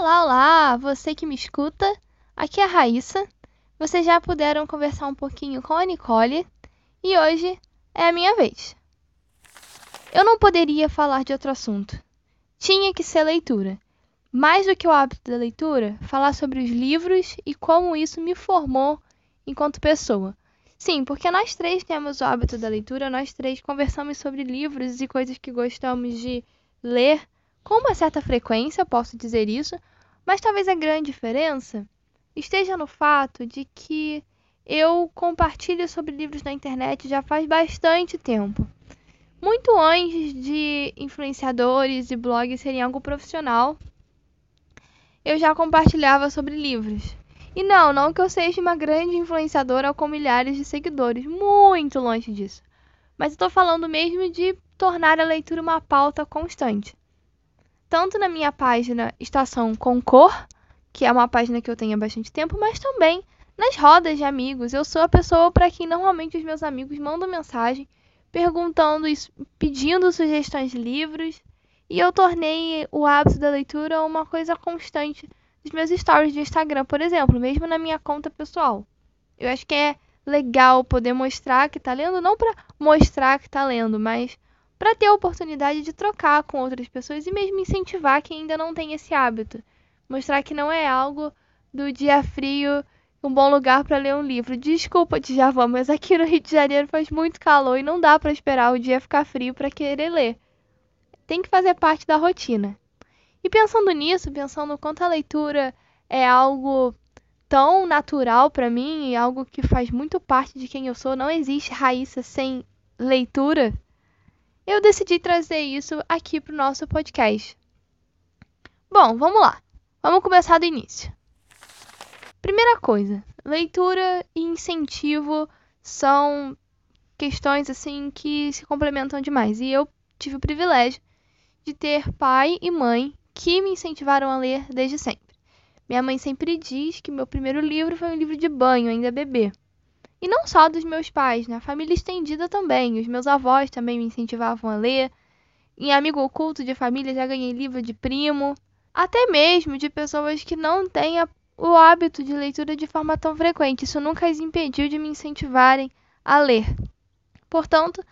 Olá, olá! Você que me escuta, aqui é a Raíssa. Vocês já puderam conversar um pouquinho com a Nicole e hoje é a minha vez. Eu não poderia falar de outro assunto. Tinha que ser leitura. Mais do que o hábito da leitura, falar sobre os livros e como isso me formou enquanto pessoa. Sim, porque nós três temos o hábito da leitura, nós três conversamos sobre livros e coisas que gostamos de ler com uma certa frequência, posso dizer isso, mas talvez a grande diferença esteja no fato de que eu compartilho sobre livros na internet já faz bastante tempo. Muito antes de influenciadores e blogs serem algo profissional, eu já compartilhava sobre livros. E não, não que eu seja uma grande influenciadora com milhares de seguidores, muito longe disso. Mas estou falando mesmo de tornar a leitura uma pauta constante. Tanto na minha página Estação Concor, que é uma página que eu tenho há bastante tempo, mas também nas rodas de amigos. Eu sou a pessoa para quem normalmente os meus amigos mandam mensagem perguntando pedindo sugestões de livros. E eu tornei o hábito da leitura uma coisa constante dos meus stories de Instagram, por exemplo, mesmo na minha conta pessoal. Eu acho que é legal poder mostrar que está lendo, não para mostrar que está lendo, mas para ter a oportunidade de trocar com outras pessoas e mesmo incentivar quem ainda não tem esse hábito. Mostrar que não é algo do dia frio um bom lugar para ler um livro. Desculpa, Djavan, mas aqui no Rio de Janeiro faz muito calor e não dá para esperar o dia ficar frio para querer ler. Tem que fazer parte da rotina. E pensando nisso, pensando quanto a leitura é algo tão natural para mim e algo que faz muito parte de quem eu sou, não existe Raíssa sem leitura. Eu decidi trazer isso aqui para o nosso podcast. Bom, vamos lá. Vamos começar do início. Primeira coisa, leitura e incentivo são questões assim que se complementam demais. E eu tive o privilégio de ter pai e mãe que me incentivaram a ler desde sempre. Minha mãe sempre diz que meu primeiro livro foi um livro de banho, ainda bebê. E não só dos meus pais, né? família estendida também. Os meus avós também me incentivavam a ler. Em amigo oculto de família já ganhei livro de primo. Até mesmo de pessoas que não têm o hábito de leitura de forma tão frequente. Isso nunca as impediu de me incentivarem a ler. Portanto,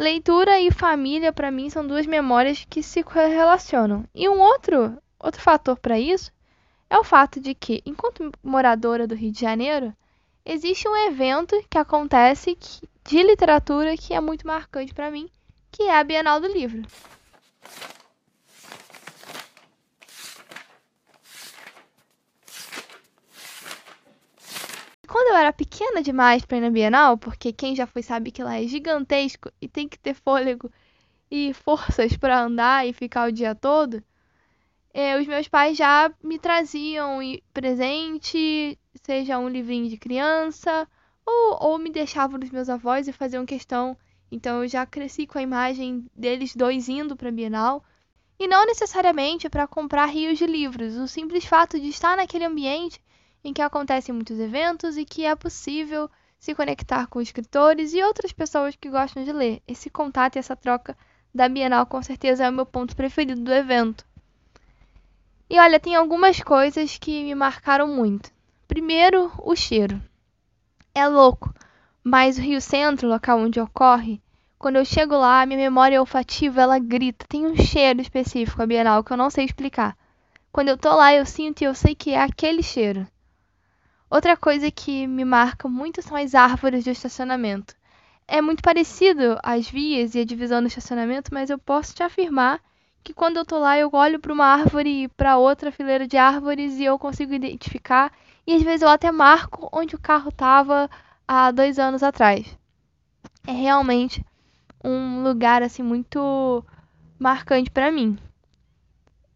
Leitura e família, para mim, são duas memórias que se relacionam. E um outro, outro fator para isso é o fato de que, enquanto moradora do Rio de Janeiro, existe um evento que acontece de literatura que é muito marcante para mim, que é a Bienal do Livro. quando eu era pequena demais para ir na Bienal, porque quem já foi sabe que lá é gigantesco e tem que ter fôlego e forças para andar e ficar o dia todo, eh, os meus pais já me traziam presente, seja um livrinho de criança, ou, ou me deixavam dos meus avós e faziam questão. Então eu já cresci com a imagem deles dois indo para a Bienal. E não necessariamente para comprar rios de livros, o simples fato de estar naquele ambiente em que acontecem muitos eventos e que é possível se conectar com escritores e outras pessoas que gostam de ler. Esse contato e essa troca da Bienal com certeza é o meu ponto preferido do evento. E olha, tem algumas coisas que me marcaram muito. Primeiro, o cheiro. É louco, mas o Rio Centro, local onde ocorre, quando eu chego lá, minha memória olfativa ela grita. Tem um cheiro específico a Bienal que eu não sei explicar. Quando eu tô lá, eu sinto e eu sei que é aquele cheiro. Outra coisa que me marca muito são as árvores de estacionamento. É muito parecido as vias e a divisão do estacionamento, mas eu posso te afirmar que quando eu tô lá eu olho para uma árvore e para outra fileira de árvores e eu consigo identificar e às vezes eu até marco onde o carro estava há dois anos atrás. É realmente um lugar assim muito marcante para mim.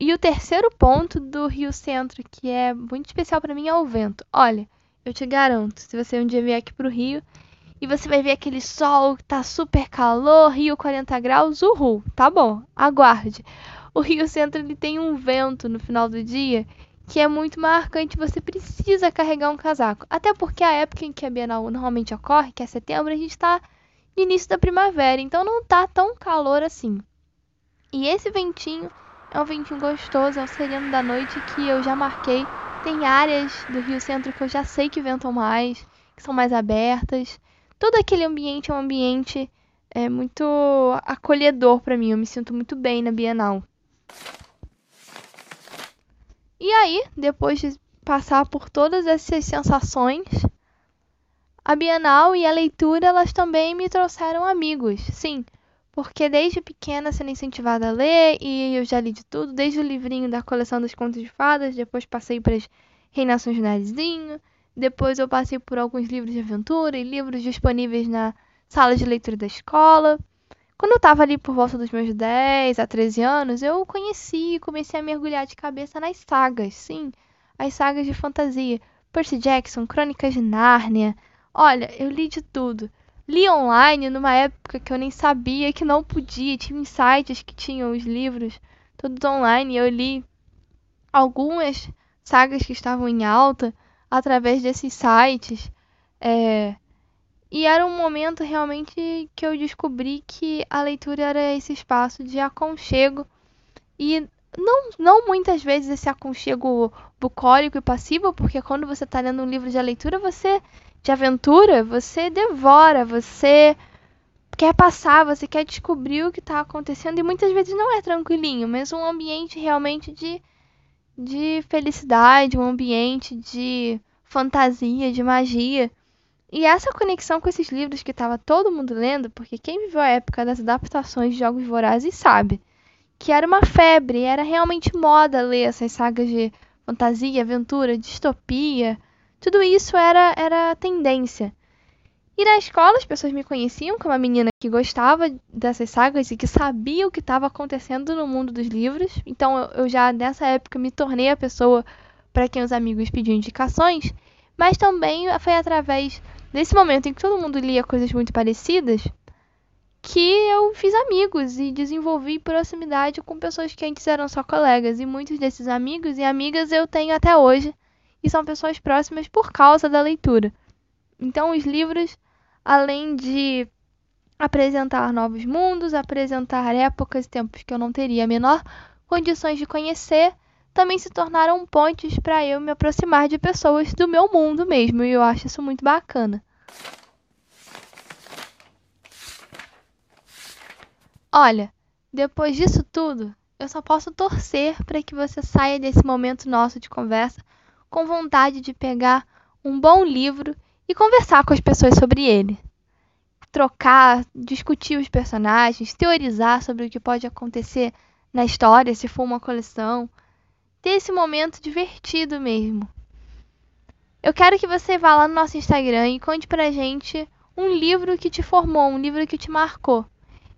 E o terceiro ponto do Rio Centro, que é muito especial para mim, é o vento. Olha, eu te garanto, se você um dia vier aqui pro Rio e você vai ver aquele sol tá super calor, Rio 40 graus, uhul, tá bom, aguarde. O Rio Centro ele tem um vento no final do dia que é muito marcante, você precisa carregar um casaco. Até porque a época em que a Bienal normalmente ocorre, que é setembro, a gente está no início da primavera, então não tá tão calor assim. E esse ventinho É um ventinho gostoso, é o sereno da noite que eu já marquei. Tem áreas do Rio Centro que eu já sei que ventam mais, que são mais abertas. Todo aquele ambiente é um ambiente é, muito acolhedor para mim. Eu me sinto muito bem na Bienal. E aí, depois de passar por todas essas sensações, a Bienal e a leitura elas também me trouxeram amigos. Sim, porque desde pequena sendo incentivada a ler e eu já li de tudo, desde o livrinho da coleção dos contos de fadas, depois passei para as Reinações do Narizinho, depois eu passei por alguns livros de aventura e livros disponíveis na sala de leitura da escola. Quando eu estava ali por volta dos meus 10 a 13 anos, eu conheci e comecei a mergulhar de cabeça nas sagas, sim, as sagas de fantasia. Percy Jackson, Crônicas de Nárnia. Olha, eu li de tudo li online numa época que eu nem sabia que não podia. Tinha sites que tinham os livros todos online. Eu li algumas sagas que estavam em alta através desses sites. É... E era um momento realmente que eu descobri que a leitura era esse espaço de aconchego e não, não muitas vezes esse aconchego bucólico e passivo, porque quando você está lendo um livro de leitura, você de aventura, você devora, você quer passar, você quer descobrir o que está acontecendo e muitas vezes não é tranquilinho, mas um ambiente realmente de, de felicidade, um ambiente de fantasia, de magia. E essa conexão com esses livros que estava todo mundo lendo, porque quem viveu a época das adaptações de Jogos Vorazes sabe que era uma febre, era realmente moda ler essas sagas de fantasia, aventura, distopia, tudo isso era, era tendência. E na escola as pessoas me conheciam como uma menina que gostava dessas sagas e que sabia o que estava acontecendo no mundo dos livros. Então eu já nessa época me tornei a pessoa para quem os amigos pediam indicações. Mas também foi através desse momento em que todo mundo lia coisas muito parecidas que eu fiz amigos e desenvolvi proximidade com pessoas que antes eram só colegas. E muitos desses amigos e amigas eu tenho até hoje e são pessoas próximas por causa da leitura. Então, os livros, além de apresentar novos mundos, apresentar épocas e tempos que eu não teria a menor condições de conhecer, também se tornaram pontes para eu me aproximar de pessoas do meu mundo mesmo, e eu acho isso muito bacana. Olha, depois disso tudo, eu só posso torcer para que você saia desse momento nosso de conversa com vontade de pegar um bom livro e conversar com as pessoas sobre ele. Trocar, discutir os personagens, teorizar sobre o que pode acontecer na história, se for uma coleção. Ter esse momento divertido mesmo. Eu quero que você vá lá no nosso Instagram e conte pra gente um livro que te formou, um livro que te marcou.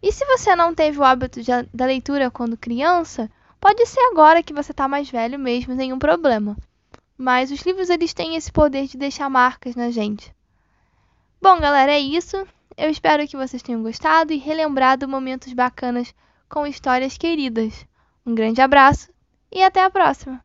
E se você não teve o hábito de, da leitura quando criança, pode ser agora que você está mais velho mesmo, nenhum problema. Mas os livros eles têm esse poder de deixar marcas na gente. Bom, galera, é isso. Eu espero que vocês tenham gostado e relembrado momentos bacanas com histórias queridas. Um grande abraço e até a próxima!